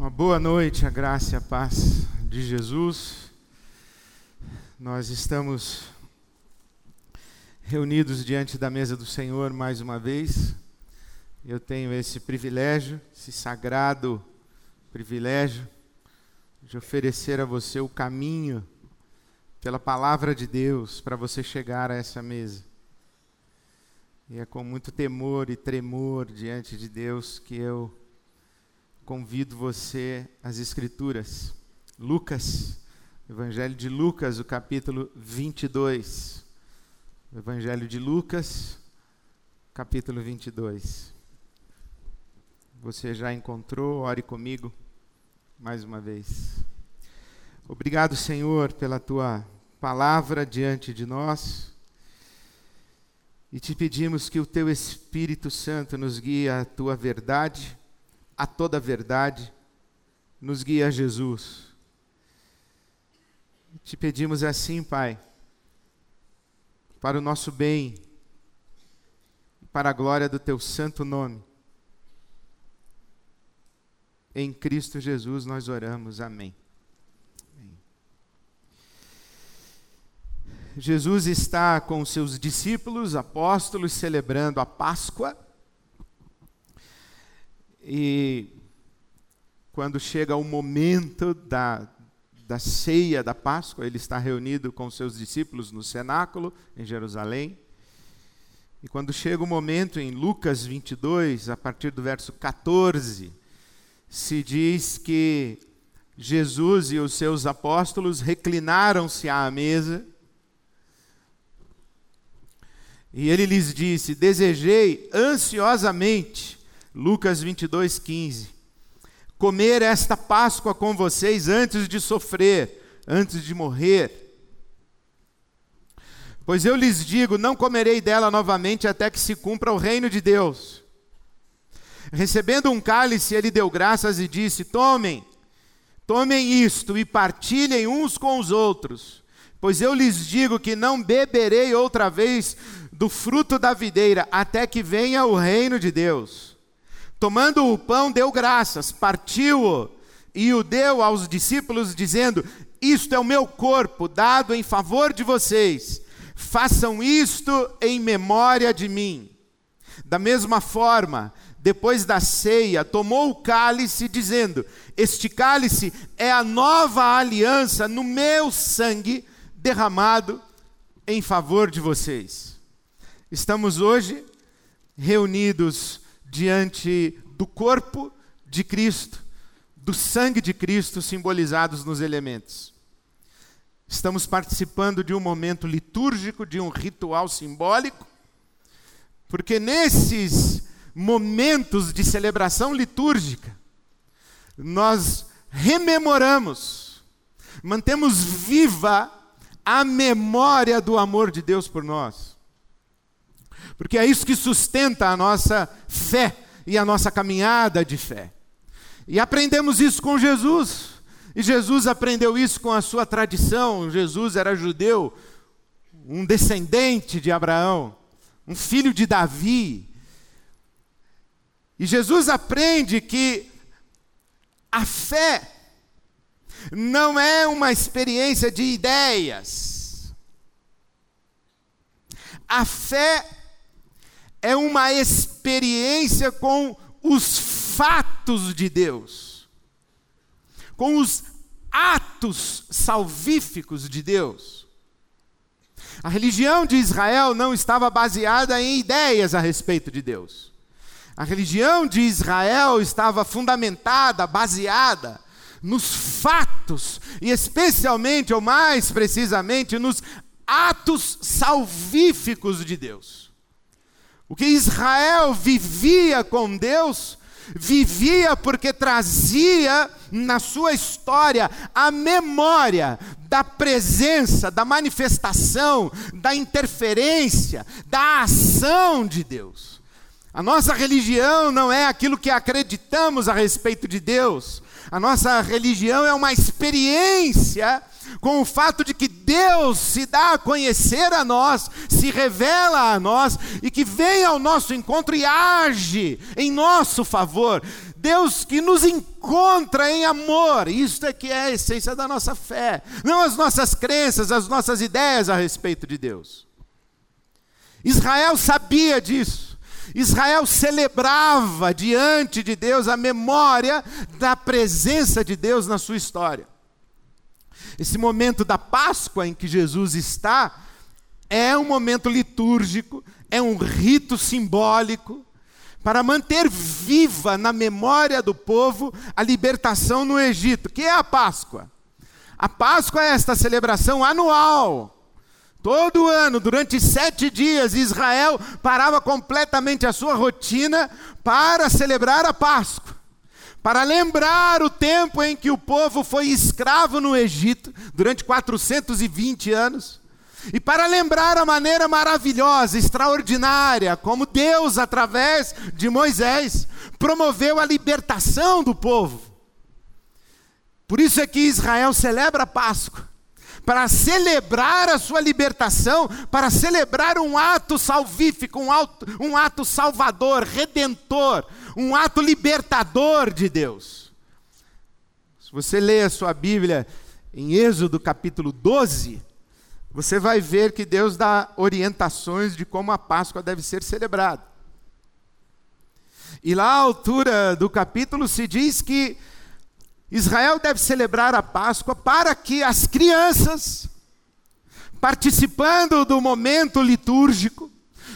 Uma boa noite, a graça e a paz de Jesus. Nós estamos reunidos diante da mesa do Senhor mais uma vez. Eu tenho esse privilégio, esse sagrado privilégio de oferecer a você o caminho pela palavra de Deus para você chegar a essa mesa. E é com muito temor e tremor diante de Deus que eu convido você às Escrituras. Lucas, Evangelho de Lucas, o capítulo 22. Evangelho de Lucas, capítulo 22. Você já encontrou? Ore comigo mais uma vez. Obrigado, Senhor, pela tua palavra diante de nós. E te pedimos que o teu Espírito Santo nos guie à tua verdade a toda a verdade, nos guia a Jesus. Te pedimos assim, Pai, para o nosso bem, para a glória do Teu santo nome. Em Cristo Jesus nós oramos. Amém. Amém. Jesus está com seus discípulos, apóstolos, celebrando a Páscoa. E quando chega o momento da, da ceia da Páscoa, ele está reunido com seus discípulos no cenáculo, em Jerusalém. E quando chega o momento, em Lucas 22, a partir do verso 14, se diz que Jesus e os seus apóstolos reclinaram-se à mesa. E ele lhes disse: Desejei ansiosamente Lucas 22, 15. Comer esta Páscoa com vocês antes de sofrer, antes de morrer. Pois eu lhes digo: não comerei dela novamente até que se cumpra o reino de Deus. Recebendo um cálice, ele deu graças e disse: Tomem, tomem isto e partilhem uns com os outros, pois eu lhes digo que não beberei outra vez do fruto da videira até que venha o reino de Deus. Tomando o pão, deu graças, partiu-o e o deu aos discípulos, dizendo: Isto é o meu corpo, dado em favor de vocês. Façam isto em memória de mim. Da mesma forma, depois da ceia, tomou o cálice, dizendo: Este cálice é a nova aliança no meu sangue derramado em favor de vocês. Estamos hoje reunidos diante do corpo de Cristo, do sangue de Cristo simbolizados nos elementos. Estamos participando de um momento litúrgico, de um ritual simbólico, porque nesses momentos de celebração litúrgica, nós rememoramos, mantemos viva a memória do amor de Deus por nós porque é isso que sustenta a nossa fé e a nossa caminhada de fé. E aprendemos isso com Jesus. E Jesus aprendeu isso com a sua tradição. Jesus era judeu, um descendente de Abraão, um filho de Davi. E Jesus aprende que a fé não é uma experiência de ideias. A fé é uma experiência com os fatos de Deus, com os atos salvíficos de Deus. A religião de Israel não estava baseada em ideias a respeito de Deus. A religião de Israel estava fundamentada, baseada nos fatos, e especialmente, ou mais precisamente, nos atos salvíficos de Deus. O que Israel vivia com Deus, vivia porque trazia na sua história a memória da presença, da manifestação, da interferência, da ação de Deus. A nossa religião não é aquilo que acreditamos a respeito de Deus. A nossa religião é uma experiência com o fato de que Deus se dá a conhecer a nós, se revela a nós e que vem ao nosso encontro e age em nosso favor. Deus que nos encontra em amor. Isso é que é a essência da nossa fé, não as nossas crenças, as nossas ideias a respeito de Deus. Israel sabia disso. Israel celebrava diante de Deus a memória da presença de Deus na sua história. Esse momento da Páscoa em que Jesus está é um momento litúrgico, é um rito simbólico para manter viva na memória do povo a libertação no Egito, que é a Páscoa. A Páscoa é esta celebração anual. Todo ano, durante sete dias, Israel parava completamente a sua rotina para celebrar a Páscoa, para lembrar o tempo em que o povo foi escravo no Egito, durante 420 anos. E para lembrar a maneira maravilhosa, extraordinária, como Deus, através de Moisés, promoveu a libertação do povo. Por isso é que Israel celebra a Páscoa, para celebrar a sua libertação, para celebrar um ato salvífico, um ato, um ato salvador, redentor, um ato libertador de Deus. Se você lê a sua Bíblia em Êxodo capítulo 12, você vai ver que Deus dá orientações de como a Páscoa deve ser celebrada. E lá à altura do capítulo se diz que Israel deve celebrar a Páscoa para que as crianças, participando do momento litúrgico,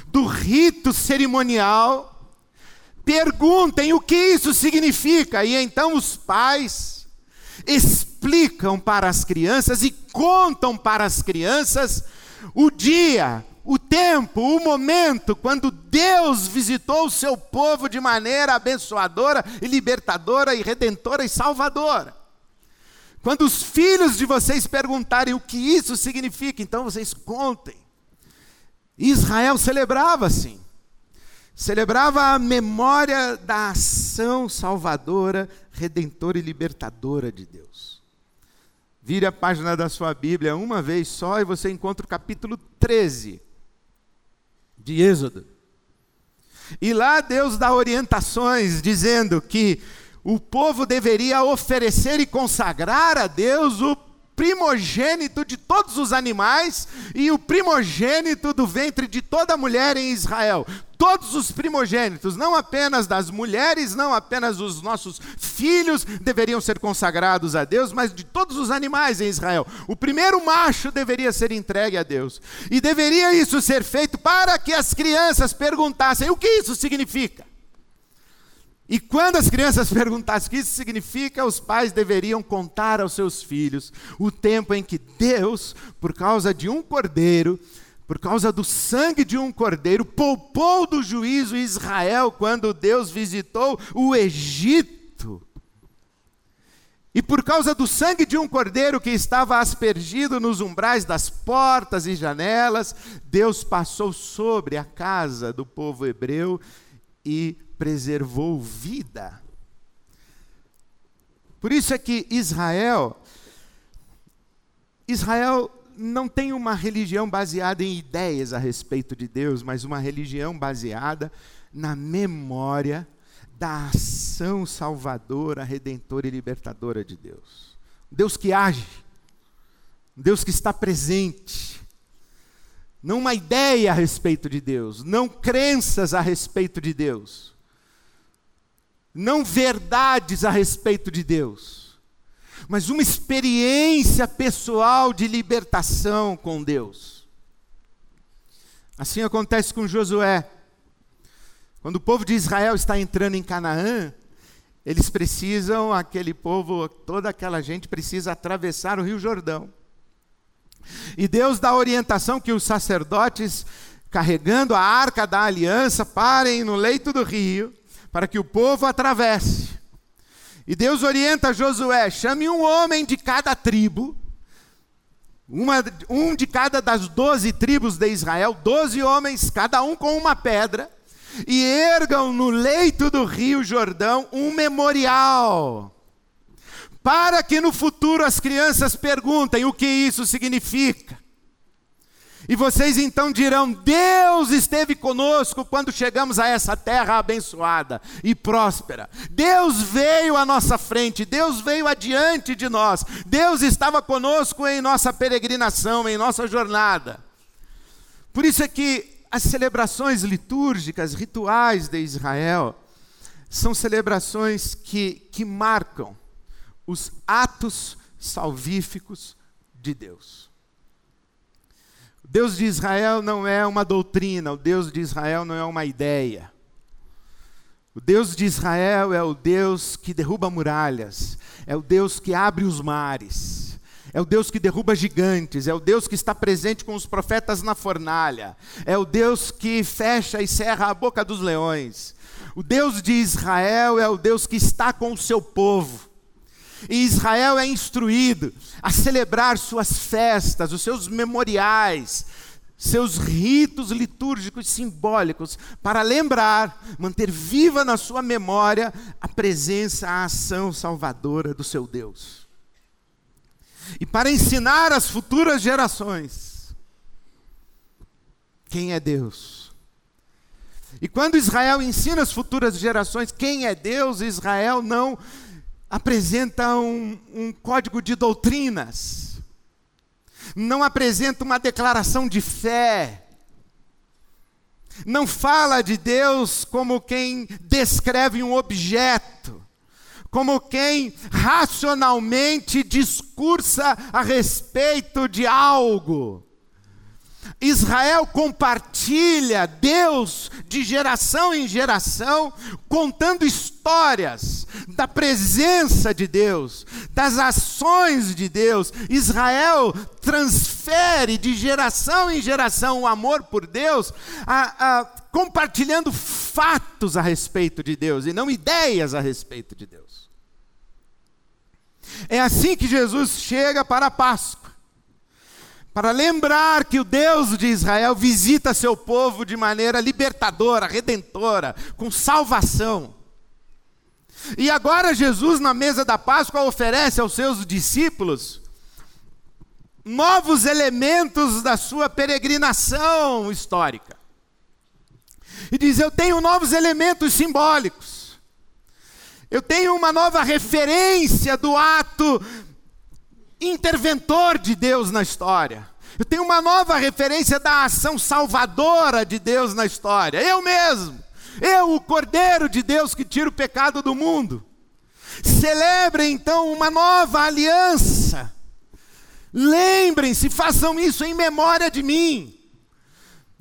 do rito cerimonial, perguntem o que isso significa, e então os pais explicam para as crianças e contam para as crianças o dia, o tempo, o momento quando Deus visitou o seu povo de maneira abençoadora e libertadora e redentora e salvadora. Quando os filhos de vocês perguntarem o que isso significa, então vocês contem. Israel celebrava assim. Celebrava a memória da ação salvadora, redentora e libertadora de Deus. Vire a página da sua Bíblia uma vez só e você encontra o capítulo 13 de Êxodo. E lá Deus dá orientações dizendo que o povo deveria oferecer e consagrar a Deus o primogênito de todos os animais e o primogênito do ventre de toda mulher em Israel. Todos os primogênitos, não apenas das mulheres, não apenas os nossos filhos deveriam ser consagrados a Deus, mas de todos os animais em Israel. O primeiro macho deveria ser entregue a Deus. E deveria isso ser feito para que as crianças perguntassem: o que isso significa? E quando as crianças perguntassem o que isso significa, os pais deveriam contar aos seus filhos o tempo em que Deus, por causa de um cordeiro, por causa do sangue de um cordeiro, poupou do juízo Israel quando Deus visitou o Egito. E por causa do sangue de um cordeiro que estava aspergido nos umbrais das portas e janelas, Deus passou sobre a casa do povo hebreu e preservou vida. Por isso é que Israel, Israel não tem uma religião baseada em ideias a respeito de Deus, mas uma religião baseada na memória da ação salvadora, redentora e libertadora de Deus. Deus que age, Deus que está presente. Não uma ideia a respeito de Deus, não crenças a respeito de Deus, não verdades a respeito de Deus, mas uma experiência pessoal de libertação com Deus. Assim acontece com Josué. Quando o povo de Israel está entrando em Canaã, eles precisam, aquele povo, toda aquela gente precisa atravessar o Rio Jordão. E Deus dá orientação que os sacerdotes, carregando a arca da aliança, parem no leito do rio para que o povo atravesse. E Deus orienta Josué: chame um homem de cada tribo, uma, um de cada das doze tribos de Israel, doze homens, cada um com uma pedra, e ergam no leito do rio Jordão um memorial, para que no futuro as crianças perguntem o que isso significa. E vocês então dirão: Deus esteve conosco quando chegamos a essa terra abençoada e próspera. Deus veio à nossa frente, Deus veio adiante de nós, Deus estava conosco em nossa peregrinação, em nossa jornada. Por isso é que as celebrações litúrgicas, rituais de Israel, são celebrações que, que marcam os atos salvíficos de Deus. Deus de Israel não é uma doutrina, o Deus de Israel não é uma ideia. O Deus de Israel é o Deus que derruba muralhas, é o Deus que abre os mares, é o Deus que derruba gigantes, é o Deus que está presente com os profetas na fornalha, é o Deus que fecha e cerra a boca dos leões. O Deus de Israel é o Deus que está com o seu povo. E Israel é instruído a celebrar suas festas, os seus memoriais, seus ritos litúrgicos simbólicos, para lembrar, manter viva na sua memória a presença, a ação salvadora do seu Deus. E para ensinar às futuras gerações quem é Deus. E quando Israel ensina às futuras gerações quem é Deus, Israel não apresenta um, um código de doutrinas, não apresenta uma declaração de fé, não fala de Deus como quem descreve um objeto, como quem racionalmente discursa a respeito de algo. Israel compartilha Deus de geração em geração, contando histórias da presença de Deus, das ações de Deus. Israel transfere de geração em geração o amor por Deus, a, a, compartilhando fatos a respeito de Deus e não ideias a respeito de Deus. É assim que Jesus chega para a Páscoa para lembrar que o Deus de Israel visita seu povo de maneira libertadora, redentora, com salvação. E agora Jesus, na mesa da Páscoa, oferece aos seus discípulos novos elementos da sua peregrinação histórica. E diz: Eu tenho novos elementos simbólicos. Eu tenho uma nova referência do ato interventor de Deus na história. Eu tenho uma nova referência da ação salvadora de Deus na história. Eu mesmo. Eu, o Cordeiro de Deus que tira o pecado do mundo. Celebrem então uma nova aliança. Lembrem-se, façam isso em memória de mim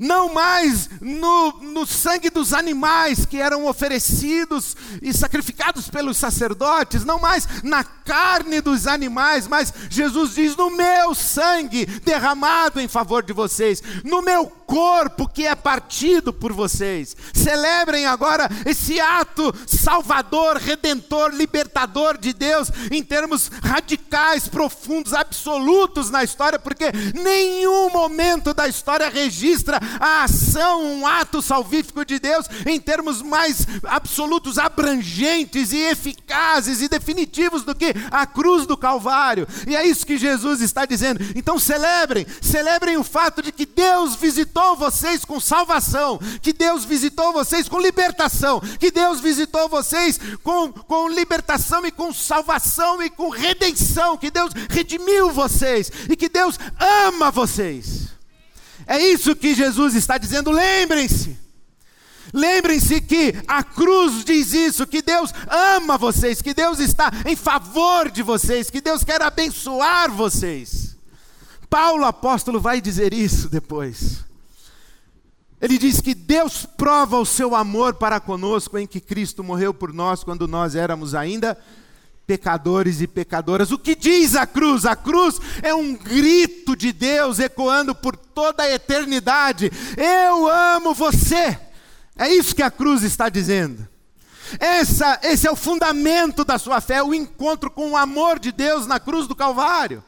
não mais no, no, sangue dos animais que eram oferecidos e sacrificados pelos sacerdotes, não mais na carne dos animais, mas Jesus diz: no meu sangue derramado em favor de vocês, no meu corpo que é partido por vocês. Celebrem agora esse ato salvador, redentor, libertador de Deus em termos radicais, profundos, absolutos na história, porque nenhum momento da história registra a ação, um ato salvífico de Deus em termos mais absolutos, abrangentes e eficazes e definitivos do que a cruz do Calvário. E é isso que Jesus está dizendo. Então celebrem, celebrem o fato de que Deus visitou vocês com salvação, que Deus visitou vocês com libertação, que Deus visitou vocês com, com libertação e com salvação e com redenção, que Deus redimiu vocês e que Deus ama vocês. É isso que Jesus está dizendo. Lembrem-se. Lembrem-se que a cruz diz isso, que Deus ama vocês, que Deus está em favor de vocês, que Deus quer abençoar vocês. Paulo apóstolo vai dizer isso depois. Ele diz que Deus prova o seu amor para conosco em que Cristo morreu por nós quando nós éramos ainda pecadores e pecadoras. O que diz a cruz? A cruz é um grito de Deus ecoando por toda a eternidade: Eu amo você. É isso que a cruz está dizendo. Essa, esse é o fundamento da sua fé, o encontro com o amor de Deus na cruz do Calvário.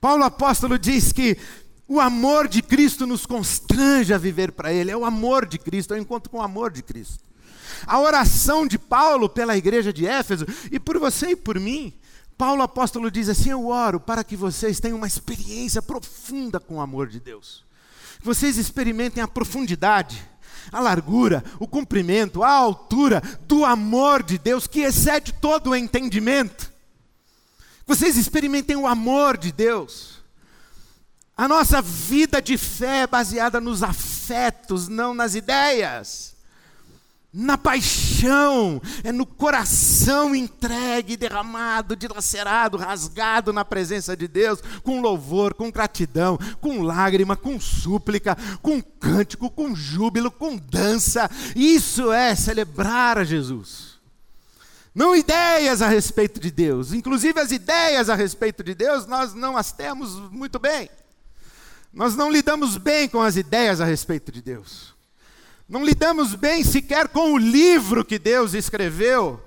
Paulo apóstolo diz que o amor de Cristo nos constrange a viver para Ele, é o amor de Cristo, é o encontro com o amor de Cristo. A oração de Paulo pela igreja de Éfeso e por você e por mim Paulo apóstolo diz assim: Eu oro para que vocês tenham uma experiência profunda com o amor de Deus. Que vocês experimentem a profundidade, a largura, o comprimento, a altura do amor de Deus que excede todo o entendimento. Que vocês experimentem o amor de Deus. A nossa vida de fé é baseada nos afetos, não nas ideias na paixão, é no coração entregue, derramado, dilacerado, rasgado na presença de Deus, com louvor, com gratidão, com lágrima, com súplica, com cântico, com júbilo, com dança. Isso é celebrar a Jesus. Não ideias a respeito de Deus, inclusive as ideias a respeito de Deus, nós não as temos muito bem. Nós não lidamos bem com as ideias a respeito de Deus. Não lidamos bem sequer com o livro que Deus escreveu,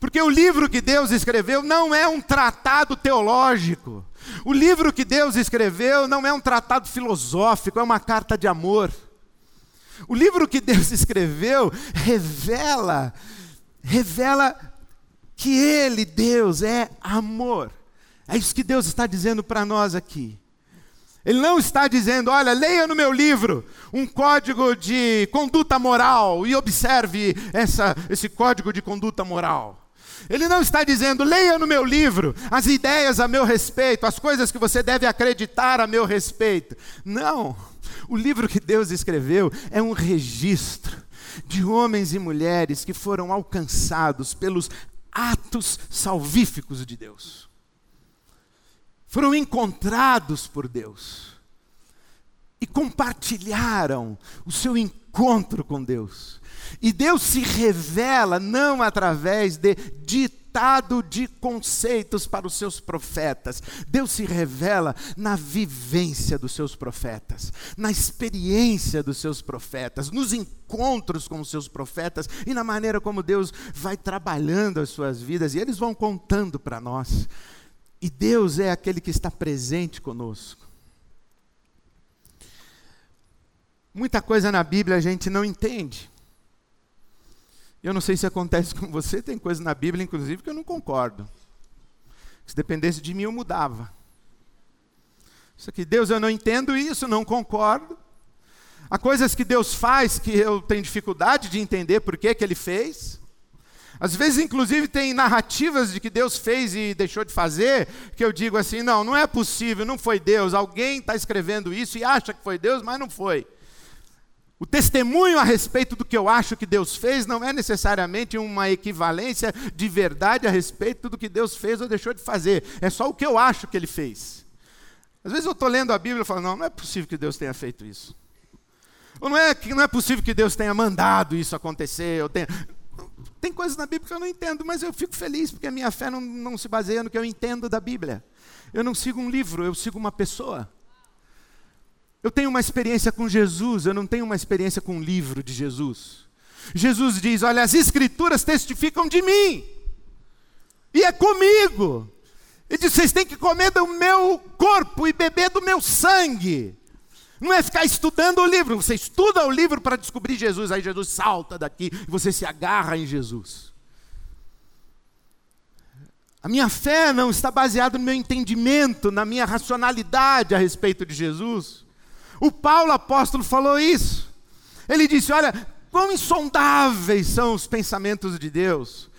porque o livro que Deus escreveu não é um tratado teológico. O livro que Deus escreveu não é um tratado filosófico, é uma carta de amor. O livro que Deus escreveu revela, revela que Ele, Deus, é amor. É isso que Deus está dizendo para nós aqui. Ele não está dizendo, olha, leia no meu livro um código de conduta moral e observe essa, esse código de conduta moral. Ele não está dizendo, leia no meu livro as ideias a meu respeito, as coisas que você deve acreditar a meu respeito. Não. O livro que Deus escreveu é um registro de homens e mulheres que foram alcançados pelos atos salvíficos de Deus foram encontrados por Deus e compartilharam o seu encontro com Deus. E Deus se revela não através de ditado de conceitos para os seus profetas. Deus se revela na vivência dos seus profetas, na experiência dos seus profetas, nos encontros com os seus profetas e na maneira como Deus vai trabalhando as suas vidas e eles vão contando para nós. E Deus é aquele que está presente conosco. Muita coisa na Bíblia a gente não entende. Eu não sei se acontece com você, tem coisa na Bíblia, inclusive, que eu não concordo. Se dependesse de mim, eu mudava. Isso aqui, Deus, eu não entendo isso, não concordo. Há coisas que Deus faz que eu tenho dificuldade de entender por que, que Ele fez. Às vezes, inclusive, tem narrativas de que Deus fez e deixou de fazer, que eu digo assim: não, não é possível, não foi Deus. Alguém está escrevendo isso e acha que foi Deus, mas não foi. O testemunho a respeito do que eu acho que Deus fez não é necessariamente uma equivalência de verdade a respeito do que Deus fez ou deixou de fazer. É só o que eu acho que Ele fez. Às vezes eu estou lendo a Bíblia e falo: não, não é possível que Deus tenha feito isso. Ou não é, não é possível que Deus tenha mandado isso acontecer. Tenha... Tem coisas na Bíblia que eu não entendo, mas eu fico feliz, porque a minha fé não, não se baseia no que eu entendo da Bíblia. Eu não sigo um livro, eu sigo uma pessoa. Eu tenho uma experiência com Jesus, eu não tenho uma experiência com um livro de Jesus. Jesus diz: Olha, as Escrituras testificam de mim, e é comigo. Ele diz: Vocês têm que comer do meu corpo e beber do meu sangue. Não é ficar estudando o livro, você estuda o livro para descobrir Jesus, aí Jesus salta daqui e você se agarra em Jesus. A minha fé não está baseada no meu entendimento, na minha racionalidade a respeito de Jesus. O Paulo apóstolo falou isso. Ele disse: Olha, quão insondáveis são os pensamentos de Deus.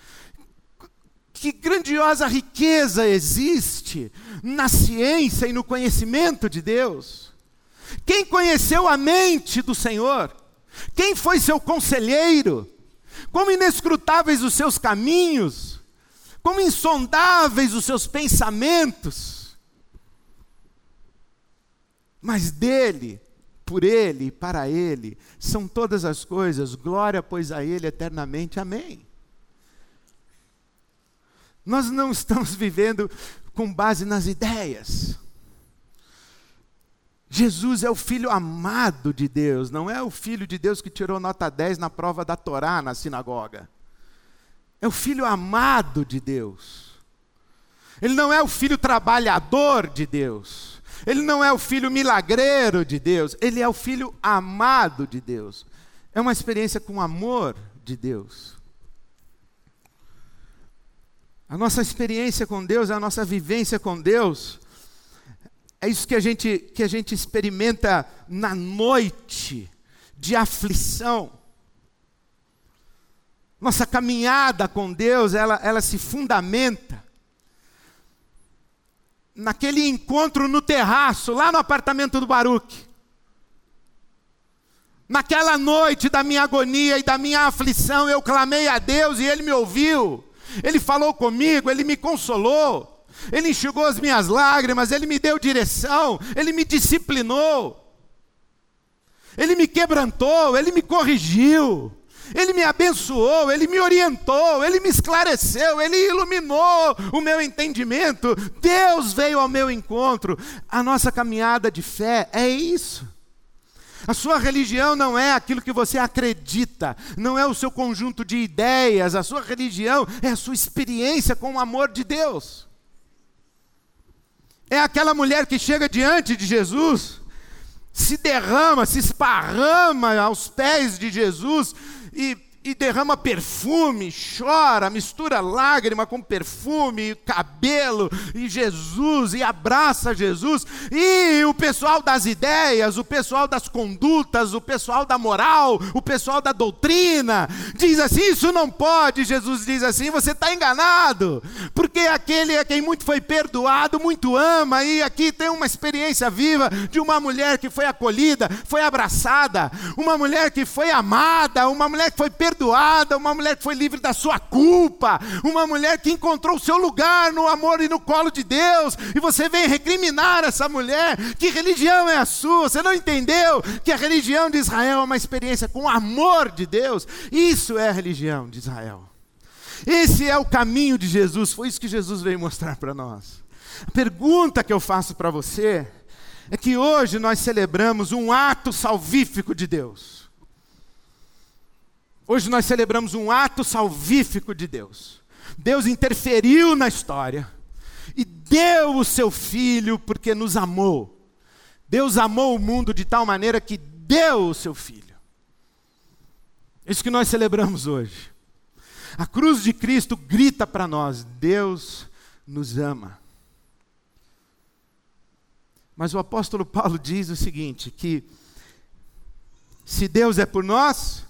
Que grandiosa riqueza existe na ciência e no conhecimento de Deus. Quem conheceu a mente do Senhor? Quem foi seu conselheiro? Como inescrutáveis os seus caminhos? Como insondáveis os seus pensamentos? Mas dele, por ele, para ele, são todas as coisas, glória, pois a ele eternamente. Amém. Nós não estamos vivendo com base nas ideias. Jesus é o filho amado de Deus, não é o filho de Deus que tirou nota 10 na prova da Torá na sinagoga. É o filho amado de Deus. Ele não é o filho trabalhador de Deus. Ele não é o filho milagreiro de Deus. Ele é o filho amado de Deus. É uma experiência com amor de Deus. A nossa experiência com Deus, a nossa vivência com Deus, é isso que a gente, que a gente experimenta na noite de aflição. Nossa caminhada com Deus, ela, ela se fundamenta naquele encontro no terraço, lá no apartamento do Baruque. Naquela noite da minha agonia e da minha aflição, eu clamei a Deus e Ele me ouviu. Ele falou comigo, Ele me consolou. Ele enxugou as minhas lágrimas, Ele me deu direção, Ele me disciplinou. Ele me quebrantou, Ele me corrigiu. Ele me abençoou, Ele me orientou, Ele me esclareceu, Ele iluminou o meu entendimento. Deus veio ao meu encontro. A nossa caminhada de fé é isso. A sua religião não é aquilo que você acredita, não é o seu conjunto de ideias, a sua religião é a sua experiência com o amor de Deus. É aquela mulher que chega diante de Jesus, se derrama, se esparrama aos pés de Jesus e e derrama perfume, chora, mistura lágrima com perfume, cabelo, e Jesus, e abraça Jesus. E o pessoal das ideias, o pessoal das condutas, o pessoal da moral, o pessoal da doutrina, diz assim: Isso não pode. Jesus diz assim: Você está enganado, porque aquele a quem muito foi perdoado, muito ama. E aqui tem uma experiência viva de uma mulher que foi acolhida, foi abraçada, uma mulher que foi amada, uma mulher que foi perdoada perdoada, uma mulher que foi livre da sua culpa, uma mulher que encontrou o seu lugar no amor e no colo de Deus, e você vem recriminar essa mulher. Que religião é a sua? Você não entendeu que a religião de Israel é uma experiência com o amor de Deus? Isso é a religião de Israel. Esse é o caminho de Jesus, foi isso que Jesus veio mostrar para nós. A pergunta que eu faço para você é que hoje nós celebramos um ato salvífico de Deus. Hoje nós celebramos um ato salvífico de Deus. Deus interferiu na história e deu o seu filho porque nos amou. Deus amou o mundo de tal maneira que deu o seu filho. Isso que nós celebramos hoje. A cruz de Cristo grita para nós: Deus nos ama. Mas o apóstolo Paulo diz o seguinte: que se Deus é por nós,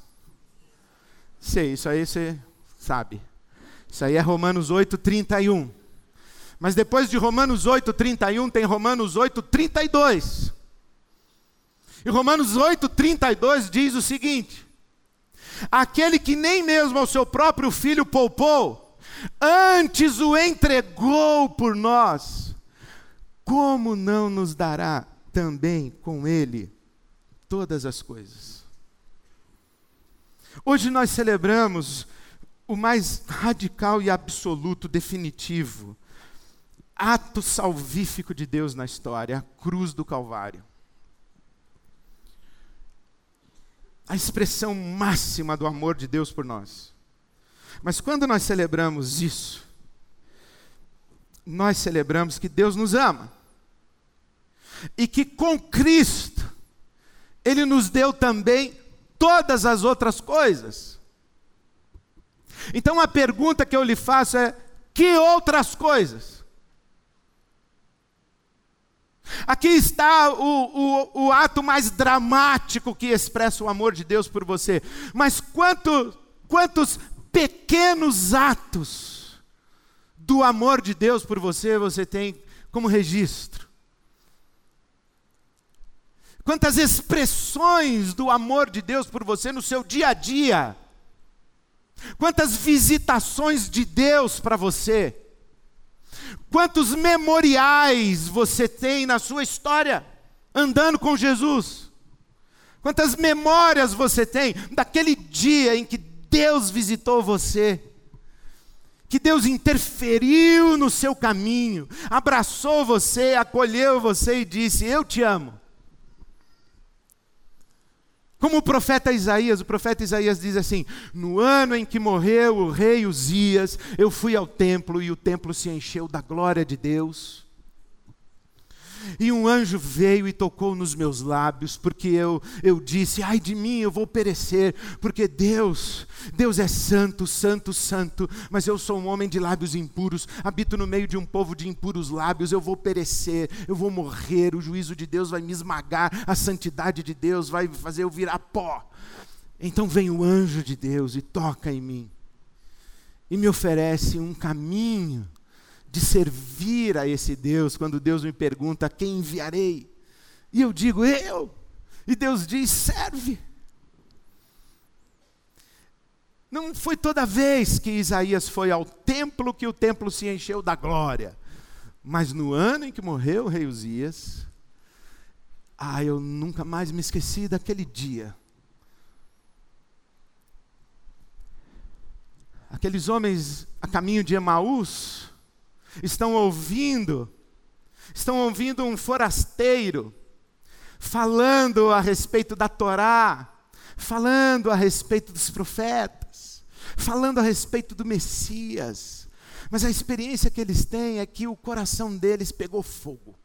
Sei, isso aí você sabe. Isso aí é Romanos 8, 31. Mas depois de Romanos 8, 31, tem Romanos 8, 32. E Romanos 8, 32 diz o seguinte: Aquele que nem mesmo ao seu próprio filho poupou, antes o entregou por nós, como não nos dará também com ele todas as coisas? Hoje nós celebramos o mais radical e absoluto, definitivo, ato salvífico de Deus na história, a cruz do Calvário. A expressão máxima do amor de Deus por nós. Mas quando nós celebramos isso, nós celebramos que Deus nos ama. E que com Cristo, Ele nos deu também todas as outras coisas. Então a pergunta que eu lhe faço é: que outras coisas? Aqui está o, o, o ato mais dramático que expressa o amor de Deus por você. Mas quanto, quantos pequenos atos do amor de Deus por você você tem como registro? Quantas expressões do amor de Deus por você no seu dia a dia. Quantas visitações de Deus para você. Quantos memoriais você tem na sua história andando com Jesus. Quantas memórias você tem daquele dia em que Deus visitou você que Deus interferiu no seu caminho, abraçou você, acolheu você e disse: Eu te amo. Como o profeta Isaías, o profeta Isaías diz assim: No ano em que morreu o rei Uzias, eu fui ao templo e o templo se encheu da glória de Deus. E um anjo veio e tocou nos meus lábios, porque eu, eu disse: Ai de mim, eu vou perecer, porque Deus, Deus é santo, santo, santo, mas eu sou um homem de lábios impuros, habito no meio de um povo de impuros lábios, eu vou perecer, eu vou morrer, o juízo de Deus vai me esmagar, a santidade de Deus vai fazer eu virar pó. Então vem o anjo de Deus e toca em mim, e me oferece um caminho de servir a esse Deus, quando Deus me pergunta: quem enviarei? E eu digo: eu. E Deus diz: serve. Não foi toda vez que Isaías foi ao templo que o templo se encheu da glória. Mas no ano em que morreu o rei Uzias, ah, eu nunca mais me esqueci daquele dia. Aqueles homens a caminho de Emaús, estão ouvindo, estão ouvindo um forasteiro falando a respeito da Torá, falando a respeito dos profetas, falando a respeito do Messias. Mas a experiência que eles têm é que o coração deles pegou fogo.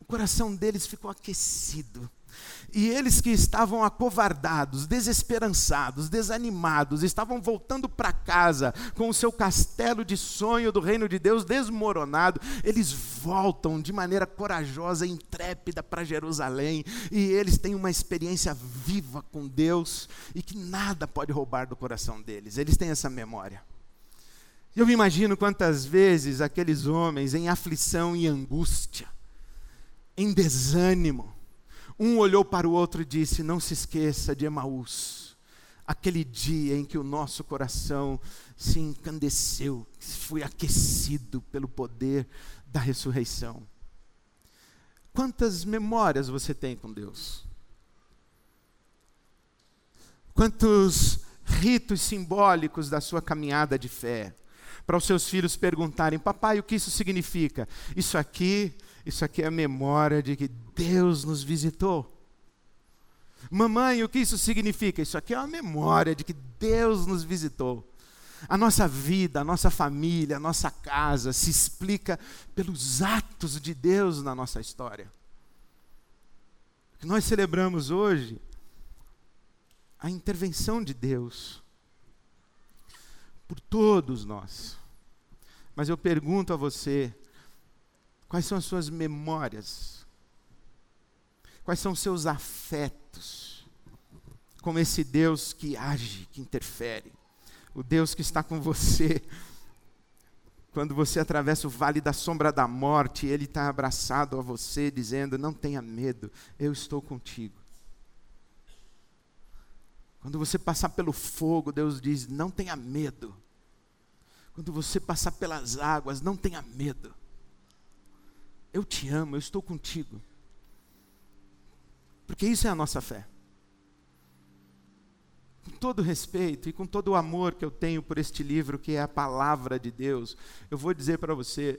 O coração deles ficou aquecido. E eles que estavam acovardados, desesperançados, desanimados, estavam voltando para casa com o seu castelo de sonho do reino de Deus desmoronado, eles voltam de maneira corajosa intrépida para Jerusalém, e eles têm uma experiência viva com Deus e que nada pode roubar do coração deles. Eles têm essa memória. Eu me imagino quantas vezes aqueles homens em aflição e angústia, em desânimo, um olhou para o outro e disse: Não se esqueça de Emaús, aquele dia em que o nosso coração se encandeceu, foi aquecido pelo poder da ressurreição. Quantas memórias você tem com Deus? Quantos ritos simbólicos da sua caminhada de fé? Para os seus filhos perguntarem, papai, o que isso significa? Isso aqui isso aqui é a memória de que Deus nos visitou. Mamãe, o que isso significa? Isso aqui é a memória de que Deus nos visitou. A nossa vida, a nossa família, a nossa casa se explica pelos atos de Deus na nossa história. O que nós celebramos hoje, a intervenção de Deus por todos nós. Mas eu pergunto a você, Quais são as suas memórias? Quais são os seus afetos? Com esse Deus que age, que interfere. O Deus que está com você. Quando você atravessa o vale da sombra da morte, Ele está abraçado a você, dizendo: Não tenha medo, eu estou contigo. Quando você passar pelo fogo, Deus diz: Não tenha medo. Quando você passar pelas águas, não tenha medo. Eu te amo, eu estou contigo. Porque isso é a nossa fé. Com todo respeito e com todo o amor que eu tenho por este livro, que é a palavra de Deus, eu vou dizer para você: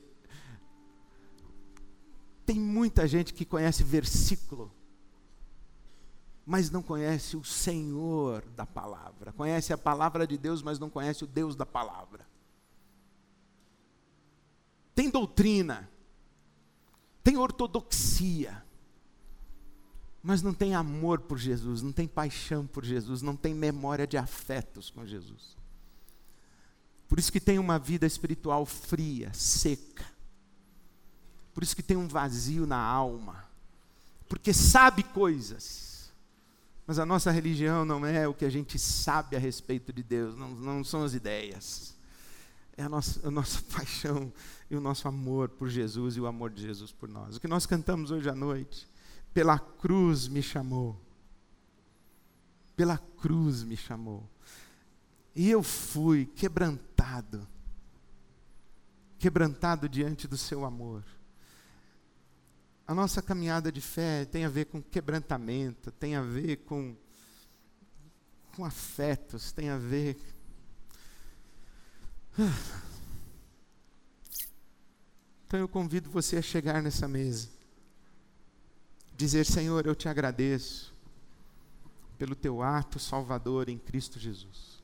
tem muita gente que conhece versículo, mas não conhece o Senhor da palavra. Conhece a palavra de Deus, mas não conhece o Deus da palavra. Tem doutrina, tem ortodoxia, mas não tem amor por Jesus, não tem paixão por Jesus, não tem memória de afetos com Jesus. Por isso que tem uma vida espiritual fria, seca. Por isso que tem um vazio na alma. Porque sabe coisas. Mas a nossa religião não é o que a gente sabe a respeito de Deus, não, não são as ideias. É a nossa, a nossa paixão e o nosso amor por Jesus e o amor de Jesus por nós. O que nós cantamos hoje à noite, pela cruz me chamou. Pela cruz me chamou. E eu fui quebrantado. Quebrantado diante do seu amor. A nossa caminhada de fé tem a ver com quebrantamento, tem a ver com, com afetos, tem a ver. Então eu convido você a chegar nessa mesa. Dizer, Senhor, eu te agradeço pelo teu ato salvador em Cristo Jesus.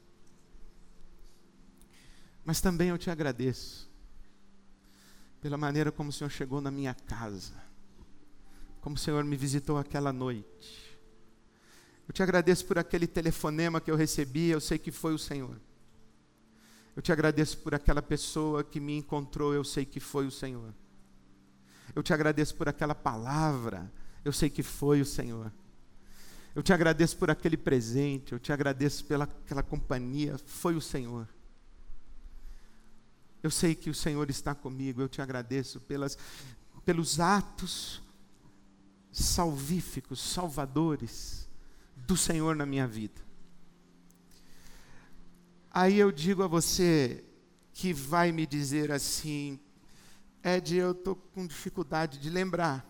Mas também eu te agradeço pela maneira como o Senhor chegou na minha casa, como o Senhor me visitou aquela noite. Eu te agradeço por aquele telefonema que eu recebi, eu sei que foi o Senhor. Eu te agradeço por aquela pessoa que me encontrou, eu sei que foi o Senhor. Eu te agradeço por aquela palavra, eu sei que foi o Senhor. Eu te agradeço por aquele presente, eu te agradeço pela aquela companhia, foi o Senhor. Eu sei que o Senhor está comigo, eu te agradeço pelas, pelos atos salvíficos, salvadores do Senhor na minha vida. Aí eu digo a você que vai me dizer assim, Ed, eu estou com dificuldade de lembrar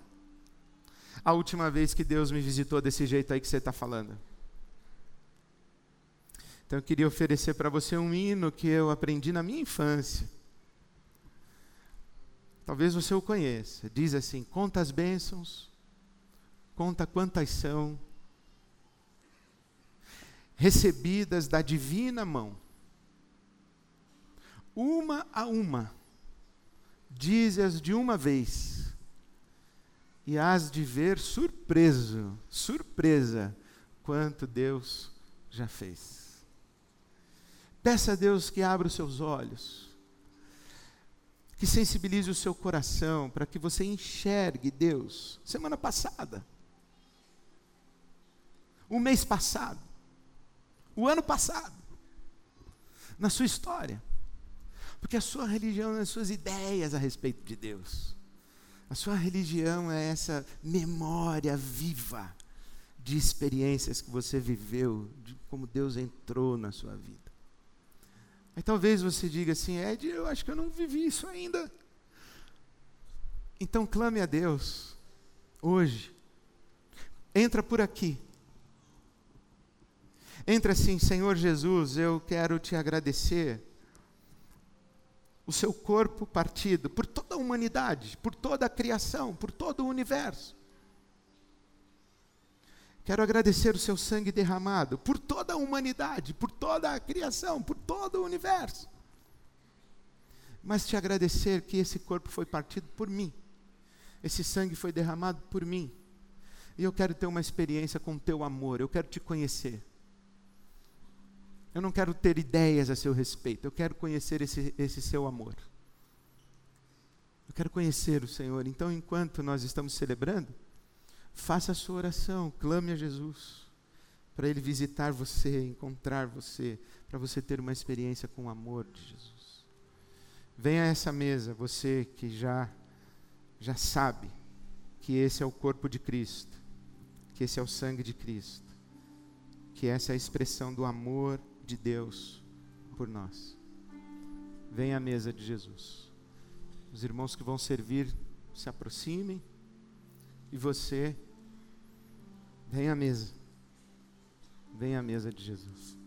a última vez que Deus me visitou desse jeito aí que você está falando. Então eu queria oferecer para você um hino que eu aprendi na minha infância. Talvez você o conheça. Diz assim: Conta as bênçãos, conta quantas são, recebidas da divina mão, uma a uma, dize-as de uma vez, e hás de ver surpreso, surpresa, quanto Deus já fez. Peça a Deus que abra os seus olhos que sensibilize o seu coração para que você enxergue Deus. Semana passada, o mês passado, o ano passado, na sua história. Porque a sua religião as suas ideias a respeito de Deus. A sua religião é essa memória viva de experiências que você viveu, de como Deus entrou na sua vida. Aí talvez você diga assim, Ed, eu acho que eu não vivi isso ainda. Então clame a Deus, hoje. Entra por aqui. Entra assim, Senhor Jesus, eu quero te agradecer. O seu corpo partido por toda a humanidade, por toda a criação, por todo o universo. Quero agradecer o seu sangue derramado por toda a humanidade, por toda a criação, por todo o universo. Mas te agradecer que esse corpo foi partido por mim, esse sangue foi derramado por mim. E eu quero ter uma experiência com o teu amor, eu quero te conhecer. Eu não quero ter ideias a seu respeito, eu quero conhecer esse, esse seu amor. Eu quero conhecer o Senhor. Então, enquanto nós estamos celebrando, Faça a sua oração, clame a Jesus, para Ele visitar você, encontrar você, para você ter uma experiência com o amor de Jesus. Venha a essa mesa, você que já, já sabe que esse é o corpo de Cristo, que esse é o sangue de Cristo, que essa é a expressão do amor de Deus por nós. Venha à mesa de Jesus. Os irmãos que vão servir se aproximem e você Vem à mesa. Vem à mesa de Jesus.